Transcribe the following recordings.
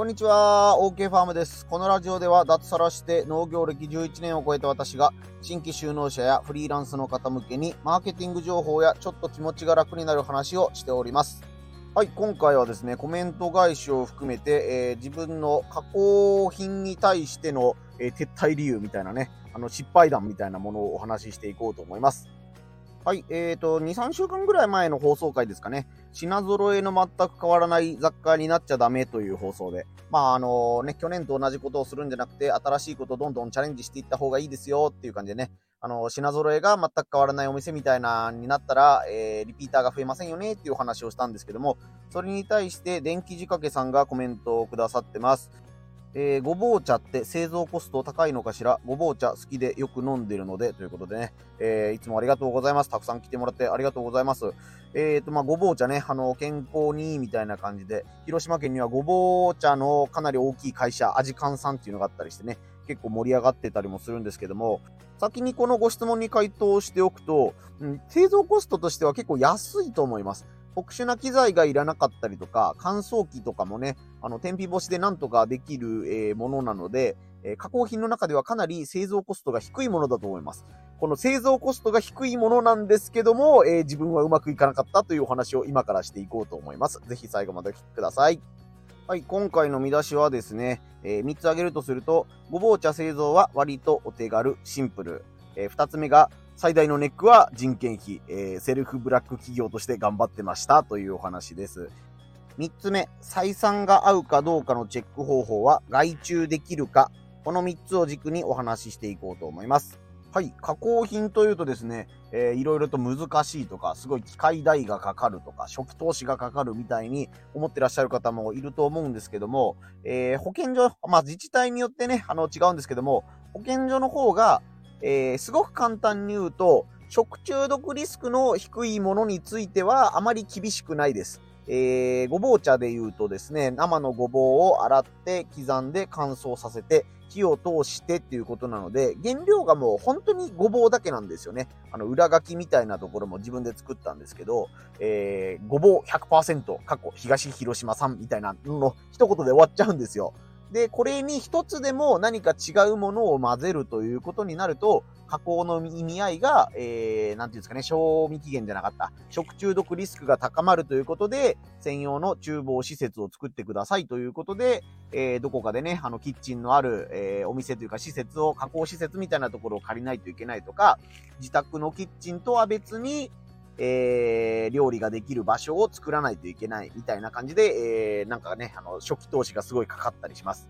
こんにちは、OK ファームです。このラジオでは脱サラして農業歴11年を超えた私が新規就農者やフリーランスの方向けにマーケティング情報やちょっと気持ちが楽になる話をしております。はい、今回はですね、コメント返しを含めて、えー、自分の加工品に対しての、えー、撤退理由みたいなね、あの失敗談みたいなものをお話ししていこうと思います。はい、えーと、2、3週間ぐらい前の放送回ですかね。品揃えの全く変わらない雑貨になっちゃダメという放送で。まあ、あのね、去年と同じことをするんじゃなくて、新しいことをどんどんチャレンジしていった方がいいですよっていう感じでね。あの、品揃えが全く変わらないお店みたいなになったら、えー、リピーターが増えませんよねっていうお話をしたんですけども、それに対して電気仕掛けさんがコメントをくださってます。えー、ごぼう茶って製造コスト高いのかしら？ごぼう茶好きでよく飲んでるので、ということでね、えー、いつもありがとうございます。たくさん来てもらってありがとうございます。えっ、ー、と、まあ、ごぼう茶ね、あの、健康にいいみたいな感じで、広島県にはごぼう茶のかなり大きい会社、味関さんっていうのがあったりしてね、結構盛り上がってたりもするんですけども、先にこのご質問に回答しておくと、うん、製造コストとしては結構安いと思います。特殊な機材がいらなかったりとか、乾燥機とかもね、あの、天日干しでなんとかできる、えー、ものなので、えー、加工品の中ではかなり製造コストが低いものだと思います。この製造コストが低いものなんですけども、えー、自分はうまくいかなかったというお話を今からしていこうと思います。ぜひ最後までお聞きください。はい、今回の見出しはですね、えー、3つ挙げるとすると、ごぼう茶製造は割とお手軽、シンプル。えー、2つ目が、最大のネックは人件費、えー、セルフブラック企業として頑張ってましたというお話です。3つ目、採算が合うかどうかのチェック方法は外注できるか。この3つを軸にお話ししていこうと思います。はい、加工品というとですね、えー、いろいろと難しいとか、すごい機械代がかかるとか、初期投資がかかるみたいに思ってらっしゃる方もいると思うんですけども、えー、保健所、まあ自治体によってね、あの違うんですけども、保健所の方がえー、すごく簡単に言うと、食中毒リスクの低いものについてはあまり厳しくないです。えー、ごぼう茶で言うとですね、生のごぼうを洗って刻んで乾燥させて火を通してっていうことなので、原料がもう本当にごぼうだけなんですよね。あの、裏書きみたいなところも自分で作ったんですけど、えー、ごぼう100%、過去東広島産みたいなのの一言で終わっちゃうんですよ。で、これに一つでも何か違うものを混ぜるということになると、加工の意味合いが、えー、なんていうんですかね、賞味期限じゃなかった。食中毒リスクが高まるということで、専用の厨房施設を作ってくださいということで、えー、どこかでね、あの、キッチンのある、えー、お店というか施設を、加工施設みたいなところを借りないといけないとか、自宅のキッチンとは別に、えー、料理ができる場所を作らないといけないみたいな感じで、えー、なんかね、あの、初期投資がすごいかかったりします。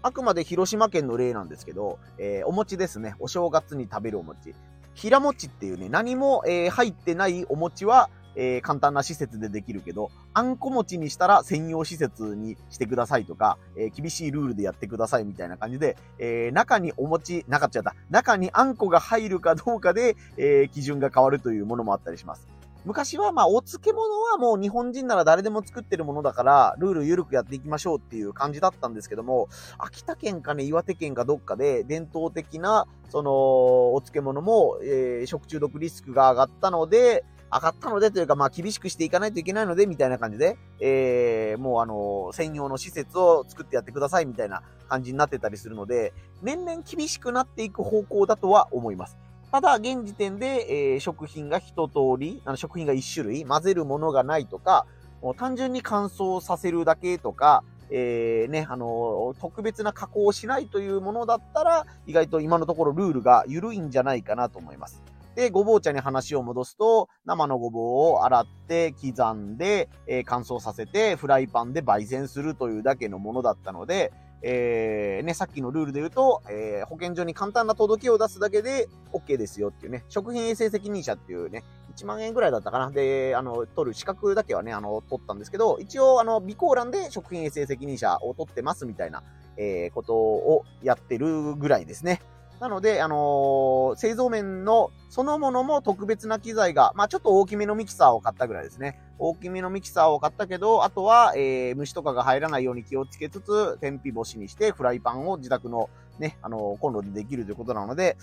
あくまで広島県の例なんですけど、えー、お餅ですね。お正月に食べるお餅。平餅っていうね、何も、えー、入ってないお餅は、えー、簡単な施設でできるけど、あんこ餅にしたら専用施設にしてくださいとか、えー、厳しいルールでやってくださいみたいな感じで、えー、中にお餅、なかっちゃった。中にあんこが入るかどうかで、え基準が変わるというものもあったりします。昔はまあお漬物はもう日本人なら誰でも作ってるものだから、ルール緩くやっていきましょうっていう感じだったんですけども、秋田県かね、岩手県かどっかで伝統的な、その、お漬物も、えー、食中毒リスクが上がったので、上がったのでというか、まあ、厳しくしていかないといけないので、みたいな感じで、えー、もうあの、専用の施設を作ってやってください、みたいな感じになってたりするので、年々厳しくなっていく方向だとは思います。ただ、現時点で、えー、食品が一通り、あの食品が一種類、混ぜるものがないとか、もう単純に乾燥させるだけとか、えー、ね、あの、特別な加工をしないというものだったら、意外と今のところルールが緩いんじゃないかなと思います。で、ごぼう茶に話を戻すと、生のごぼうを洗って、刻んで、えー、乾燥させて、フライパンで焙煎するというだけのものだったので、えー、ね、さっきのルールで言うと、えー、保健所に簡単な届けを出すだけで OK ですよっていうね、食品衛生責任者っていうね、1万円ぐらいだったかな。で、あの、取る資格だけはね、あの、取ったんですけど、一応、あの、備考欄で食品衛生責任者を取ってますみたいな、えー、ことをやってるぐらいですね。なので、あのー、製造面のそのものも特別な機材が、まあちょっと大きめのミキサーを買ったぐらいですね。大きめのミキサーを買ったけど、あとは、えー、虫とかが入らないように気をつけつつ、天日干しにしてフライパンを自宅のね、あのー、コンロでできるということなので、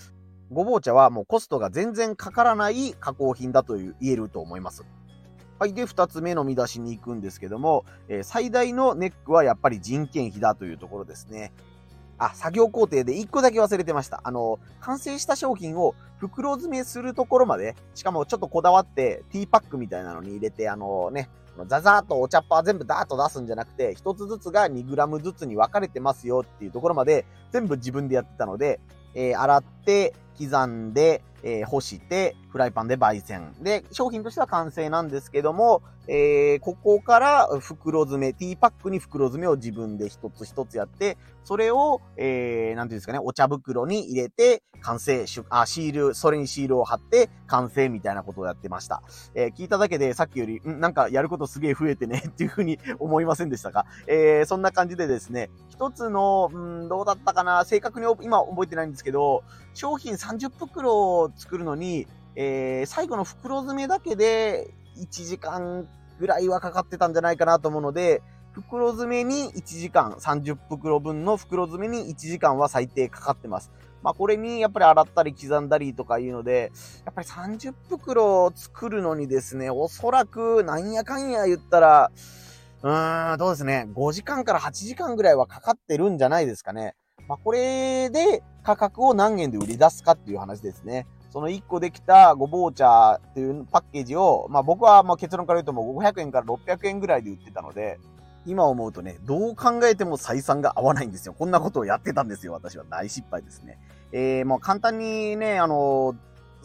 ごぼう茶はもうコストが全然かからない加工品だという言えると思います。はい。で、二つ目の見出しに行くんですけども、えー、最大のネックはやっぱり人件費だというところですね。あ、作業工程で1個だけ忘れてました。あの、完成した商品を袋詰めするところまで、しかもちょっとこだわってティーパックみたいなのに入れて、あのね、ザザーっとお茶っ葉全部ダーッと出すんじゃなくて、一つずつが 2g ずつに分かれてますよっていうところまで全部自分でやってたので、えー、洗って、刻んで、えー、干して、フライパンで焙煎。で、商品としては完成なんですけども、えー、ここから袋詰め、ティーパックに袋詰めを自分で一つ一つやって、それを、えー、なんていうんですかね、お茶袋に入れて、完成、あ、シール、それにシールを貼って、完成みたいなことをやってました。えー、聞いただけでさっきより、んなんかやることすげえ増えてね っていうふうに思いませんでしたか？えー、そんな感じでですね、一つの、んどうだったかな、正確に今覚えてないんですけど、商品30袋を作るのに、えー、最後の袋詰めだけで1時間ぐらいはかかってたんじゃないかなと思うので、袋詰めに1時間、30袋分の袋詰めに1時間は最低かかってます。まあこれにやっぱり洗ったり刻んだりとかいうので、やっぱり30袋を作るのにですね、おそらくなんやかんや言ったら、うーん、どうですね、5時間から8時間ぐらいはかかってるんじゃないですかね。まあこれで価格を何円で売り出すかっていう話ですね。その1個できたごぼう茶っていうパッケージを、まあ僕はまあ結論から言うともう500円から600円ぐらいで売ってたので、今思うとね、どう考えても採算が合わないんですよ。こんなことをやってたんですよ。私は大失敗ですね。えー、もう簡単にね、あの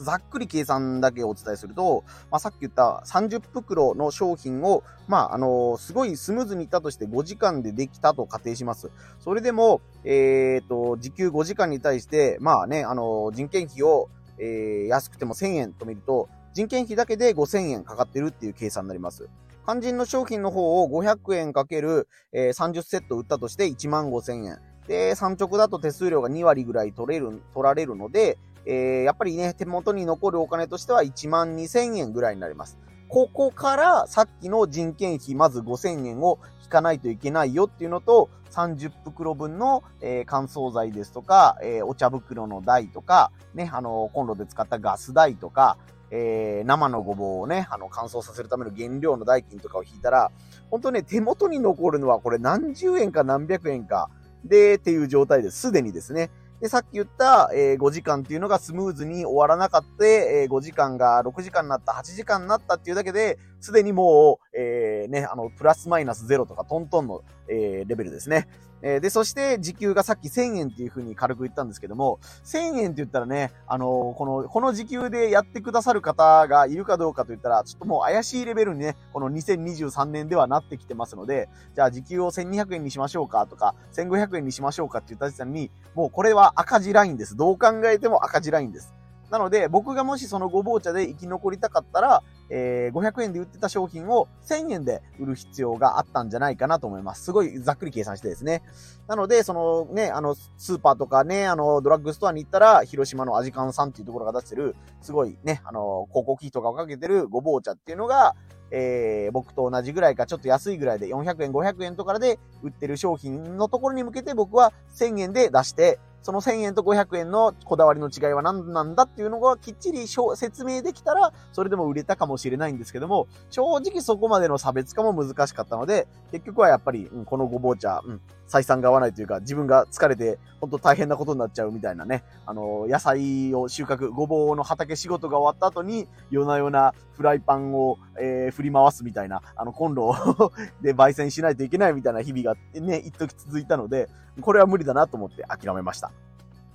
ざっくり計算だけお伝えすると、まあ、さっき言った30袋の商品を、まあ、あのすごいスムーズにいったとして5時間でできたと仮定します。それでも、えっ、ー、と、時給5時間に対して、まあね、あの人件費をえー、安くても1000円と見ると、人件費だけで5000円かかってるっていう計算になります。肝心の商品の方を500円かける、えー、30セット売ったとして1万5000円。で、産直だと手数料が2割ぐらい取れる、取られるので、えー、やっぱりね、手元に残るお金としては1万2000円ぐらいになります。ここからさっきの人件費まず5000円を引かないといけないよっていうのと、30袋分の、えー、乾燥剤ですとか、えー、お茶袋の台とか、ね、あのコンロで使ったガス台とか、えー、生のごぼうをね、あの、乾燥させるための原料の代金とかを引いたら、本当ね、手元に残るのはこれ何十円か何百円かで、っていう状態です。すでにですね。で、さっき言った、えー、5時間っていうのがスムーズに終わらなかった、えー、5時間が6時間になった、8時間になったっていうだけで、すでにもう、ー、ね、あの、プラスマイナスゼロとかトントンの、えー、レベルですね。えー、で、そして時給がさっき1000円っていう風に軽く言ったんですけども、1000円って言ったらね、あのー、この、この時給でやってくださる方がいるかどうかと言ったら、ちょっともう怪しいレベルにね、この2023年ではなってきてますので、じゃあ時給を1200円にしましょうかとか、1500円にしましょうかって言った時点に、もうこれは赤字ラインです。どう考えても赤字ラインです。なので、僕がもしそのごぼう茶で生き残りたかったら、えー、500円で売ってた商品を1000円で売る必要があったんじゃないかなと思います。すごいざっくり計算してですね。なので、そのね、あの、スーパーとかね、あの、ドラッグストアに行ったら、広島のアジカンさんっていうところが出してる、すごいね、あの、広告費とかをかけてるごぼう茶っていうのが、えー、僕と同じぐらいか、ちょっと安いぐらいで400円、500円とかで売ってる商品のところに向けて僕は1000円で出して、その1000円と500円のこだわりの違いは何なんだっていうのがきっちり説明できたら、それでも売れたかもしれないんですけども、正直そこまでの差別化も難しかったので、結局はやっぱり、うん、このごぼう茶、うん、採算が合わないというか、自分が疲れて、本当大変なことになっちゃうみたいなね、あの、野菜を収穫、ごぼうの畑仕事が終わった後に、夜な夜なフライパンを、えー、振り回すみたいな、あの、コンロ で焙煎しないといけないみたいな日々がね、一時続いたので、これは無理だなと思って諦めました。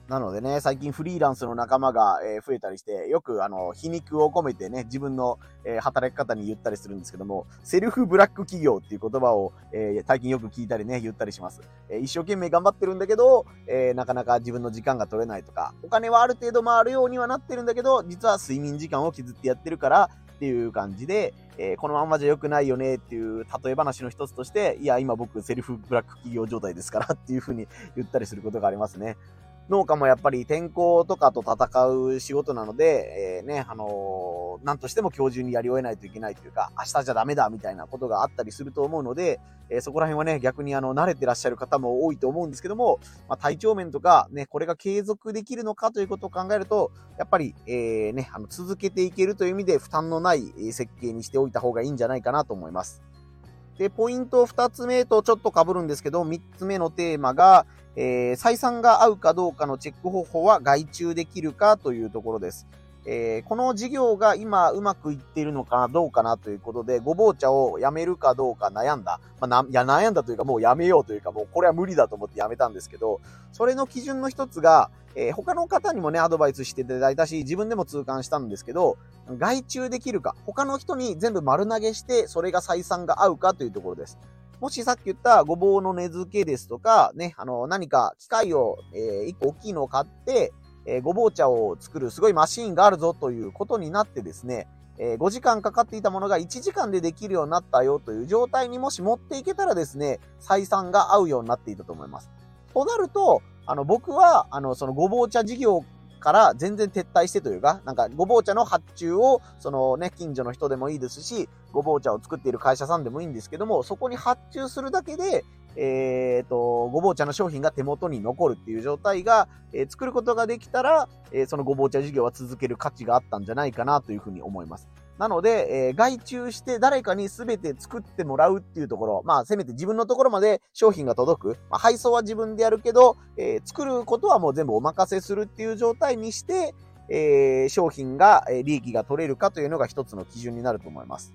なのでね、最近フリーランスの仲間が、え増えたりして、よくあの、皮肉を込めてね、自分の、え働き方に言ったりするんですけども、セルフブラック企業っていう言葉を、え最近よく聞いたりね、言ったりします。え一生懸命頑張ってるんだけど、えなかなか自分の時間が取れないとか、お金はある程度回るようにはなってるんだけど、実は睡眠時間を削ってやってるから、っていう感じで、えー、このままじゃ良くないよねっていう例え話の一つとして、いや、今僕セルフブラック企業状態ですからっていうふうに言ったりすることがありますね。農家もやっぱり天候とかと戦う仕事なので、えー、ね、あのー、なんとしても今日中にやり終えないといけないというか、明日じゃダメだみたいなことがあったりすると思うので、えー、そこら辺はね、逆にあの、慣れてらっしゃる方も多いと思うんですけども、まあ、体調面とか、ね、これが継続できるのかということを考えると、やっぱり、えー、ね、あの、続けていけるという意味で負担のない設計にしておいた方がいいんじゃないかなと思います。で、ポイント2つ目とちょっと被るんですけど、3つ目のテーマが、えー、採算が合うかどうかのチェック方法は外注できるかというところです。えー、この事業が今うまくいっているのかどうかなということで、ごぼう茶をやめるかどうか悩んだ。まあ、な、いや、悩んだというかもうやめようというか、もうこれは無理だと思ってやめたんですけど、それの基準の一つが、えー、他の方にもね、アドバイスしていただいたし、自分でも痛感したんですけど、外注できるか、他の人に全部丸投げして、それが採算が合うかというところです。もしさっき言ったごぼうの根付けですとか、ね、あの、何か機械を、えー、一個大きいのを買って、えー、ごぼう茶を作るすごいマシーンがあるぞということになってですね、え、5時間かかっていたものが1時間でできるようになったよという状態にもし持っていけたらですね、採算が合うようになっていたと思います。となると、あの、僕は、あの、そのごぼう茶事業から全然撤退してというか、なんかごぼう茶の発注を、そのね、近所の人でもいいですし、ごぼう茶を作っている会社さんでもいいんですけども、そこに発注するだけで、えっ、ー、と、ごぼう茶の商品が手元に残るっていう状態が、えー、作ることができたら、えー、そのごぼう茶事業は続ける価値があったんじゃないかなというふうに思います。なので、えー、外注して誰かに全て作ってもらうっていうところ、まあ、せめて自分のところまで商品が届く。まあ、配送は自分でやるけど、えー、作ることはもう全部お任せするっていう状態にして、えー、商品が、え利益が取れるかというのが一つの基準になると思います。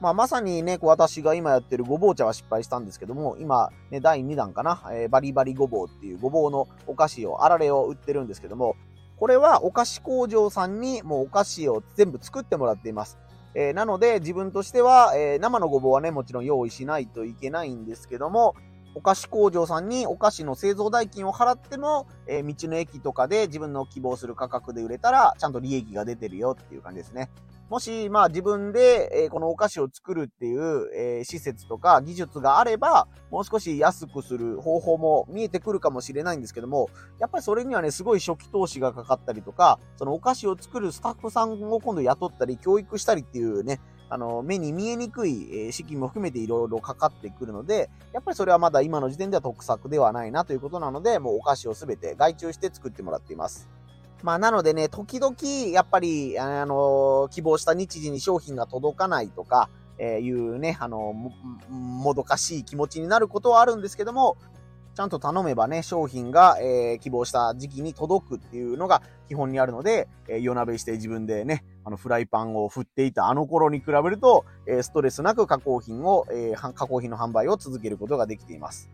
まあ、まさにね、私が今やってるごぼう茶は失敗したんですけども、今、ね、第2弾かな、えー、バリバリごぼうっていうごぼうのお菓子を、あられを売ってるんですけども、これはお菓子工場さんにもうお菓子を全部作ってもらっています。えー、なので自分としては、えー、生のごぼうはね、もちろん用意しないといけないんですけども、お菓子工場さんにお菓子の製造代金を払っても、えー、道の駅とかで自分の希望する価格で売れたら、ちゃんと利益が出てるよっていう感じですね。もし、まあ自分で、えー、このお菓子を作るっていう、えー、施設とか技術があれば、もう少し安くする方法も見えてくるかもしれないんですけども、やっぱりそれにはね、すごい初期投資がかかったりとか、そのお菓子を作るスタッフさんを今度雇ったり、教育したりっていうね、あの、目に見えにくい、え資金も含めていろいろかかってくるので、やっぱりそれはまだ今の時点では得策ではないなということなので、もうお菓子をすべて外注して作ってもらっています。まあ、なのでね、時々、やっぱり、あの、希望した日時に商品が届かないとか、え、いうね、あの、も、どかしい気持ちになることはあるんですけども、ちゃんと頼めばね、商品が、えー、希望した時期に届くっていうのが基本にあるので、えー、夜鍋して自分でね、あの、フライパンを振っていたあの頃に比べると、えー、ストレスなく加工品を、えー、加工品の販売を続けることができています。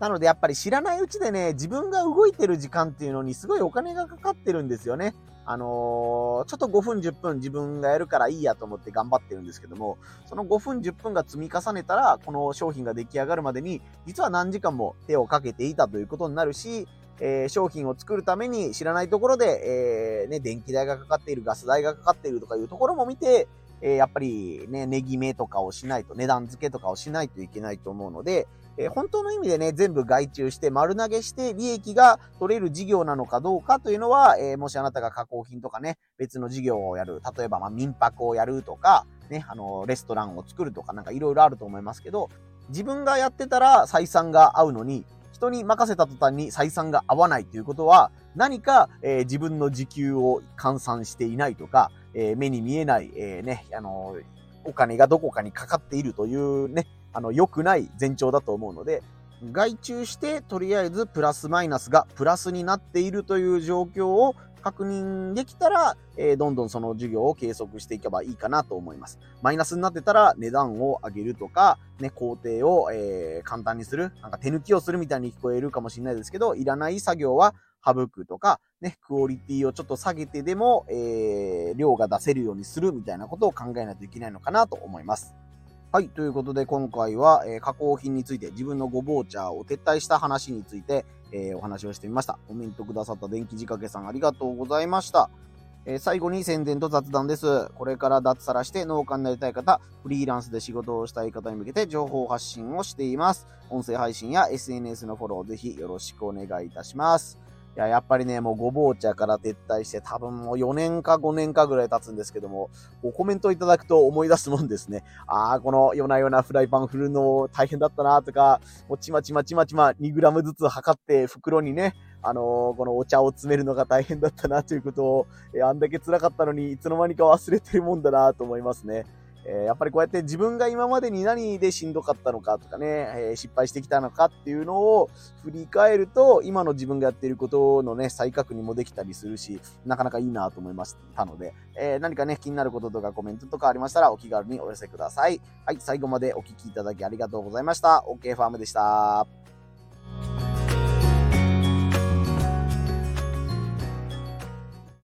なのでやっぱり知らないうちでね、自分が動いてる時間っていうのにすごいお金がかかってるんですよね。あのー、ちょっと5分10分自分がやるからいいやと思って頑張ってるんですけども、その5分10分が積み重ねたら、この商品が出来上がるまでに、実は何時間も手をかけていたということになるし、えー、商品を作るために知らないところで、えー、ね、電気代がかかっている、ガス代がかかっているとかいうところも見て、えー、やっぱりね、値決めとかをしないと、値段付けとかをしないといけないと思うので、えー、本当の意味でね、全部外注して丸投げして利益が取れる事業なのかどうかというのは、えー、もしあなたが加工品とかね、別の事業をやる、例えばま民泊をやるとか、ね、あの、レストランを作るとかなんかいろいろあると思いますけど、自分がやってたら採算が合うのに、人に任せた途端に採算が合わないということは、何か、えー、自分の時給を換算していないとか、えー、目に見えない、えー、ね、あのお金がどこかにかかっているというね、あの、良くない前兆だと思うので、外注してとりあえずプラスマイナスがプラスになっているという状況を確認できたら、えー、どんどんその授業を計測していけばいいかなと思います。マイナスになってたら値段を上げるとか、ね、工程を、えー、簡単にする、なんか手抜きをするみたいに聞こえるかもしれないですけど、いらない作業は省くとか、ね、クオリティをちょっと下げてでも、えー、量が出せるようにするみたいなことを考えないといけないのかなと思います。はい。ということで、今回は、えー、加工品について、自分のごぼう茶を撤退した話について、えー、お話をしてみました。コメントくださった電気仕掛けさんありがとうございました。えー、最後に宣伝と雑談です。これから脱サラして農家になりたい方、フリーランスで仕事をしたい方に向けて情報発信をしています。音声配信や SNS のフォローぜひよろしくお願いいたします。いや、やっぱりね、もうごぼう茶から撤退して多分もう4年か5年かぐらい経つんですけども、コメントいただくと思い出すもんですね。ああ、この夜な夜なフライパン振るの大変だったなとか、もうちまちまちまちま 2g ずつ測って袋にね、あのー、このお茶を詰めるのが大変だったなということを、え、あんだけ辛かったのにいつの間にか忘れてるもんだなと思いますね。え、やっぱりこうやって自分が今までに何でしんどかったのかとかね、え、失敗してきたのかっていうのを振り返ると、今の自分がやっていることのね、再確認もできたりするし、なかなかいいなと思いましたので、えー、何かね、気になることとかコメントとかありましたらお気軽にお寄せください。はい、最後までお聴きいただきありがとうございました。OK ファームでした。